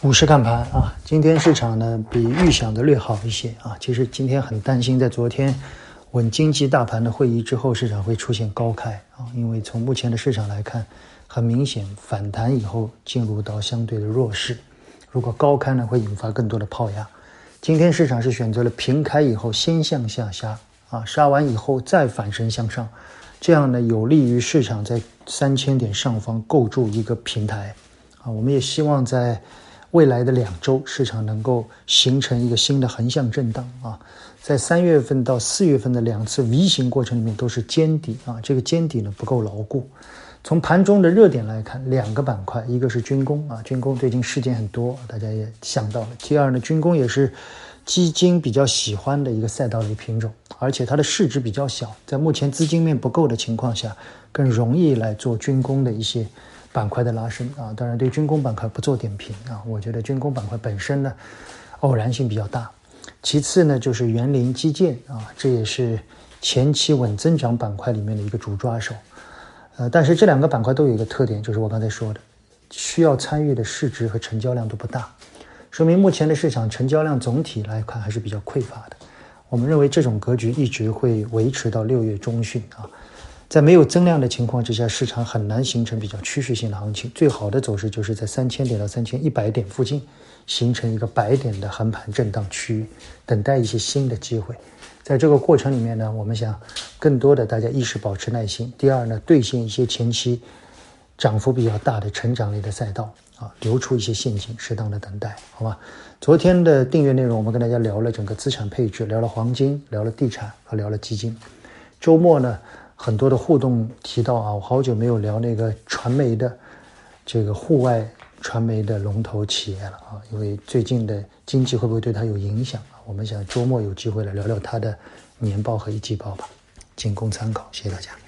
股市看盘啊，今天市场呢比预想的略好一些啊。其实今天很担心，在昨天稳经济大盘的会议之后，市场会出现高开啊。因为从目前的市场来看，很明显反弹以后进入到相对的弱势。如果高开呢，会引发更多的抛压。今天市场是选择了平开以后先向下杀啊，杀完以后再反身向上，这样呢有利于市场在三千点上方构筑一个平台啊。我们也希望在。未来的两周，市场能够形成一个新的横向震荡啊，在三月份到四月份的两次 V 型过程里面都是尖底啊，这个尖底呢不够牢固。从盘中的热点来看，两个板块，一个是军工啊，军工最近事件很多，大家也想到了。第二呢，军工也是基金比较喜欢的一个赛道类品种，而且它的市值比较小，在目前资金面不够的情况下，更容易来做军工的一些。板块的拉升啊，当然对军工板块不做点评啊。我觉得军工板块本身呢，偶然性比较大。其次呢，就是园林基建啊，这也是前期稳增长板块里面的一个主抓手。呃，但是这两个板块都有一个特点，就是我刚才说的，需要参与的市值和成交量都不大，说明目前的市场成交量总体来看还是比较匮乏的。我们认为这种格局一直会维持到六月中旬啊。在没有增量的情况之下，市场很难形成比较趋势性的行情。最好的走势就是在三千点到三千一百点附近，形成一个百点的横盘震荡区域，等待一些新的机会。在这个过程里面呢，我们想更多的大家一是保持耐心，第二呢，兑现一些前期涨幅比较大的成长类的赛道啊，留出一些现金，适当的等待，好吧？昨天的订阅内容，我们跟大家聊了整个资产配置，聊了黄金，聊了地产和聊了基金。周末呢？很多的互动提到啊，我好久没有聊那个传媒的这个户外传媒的龙头企业了啊，因为最近的经济会不会对它有影响啊？我们想周末有机会来聊聊它的年报和一季报吧，仅供参考，谢谢大家。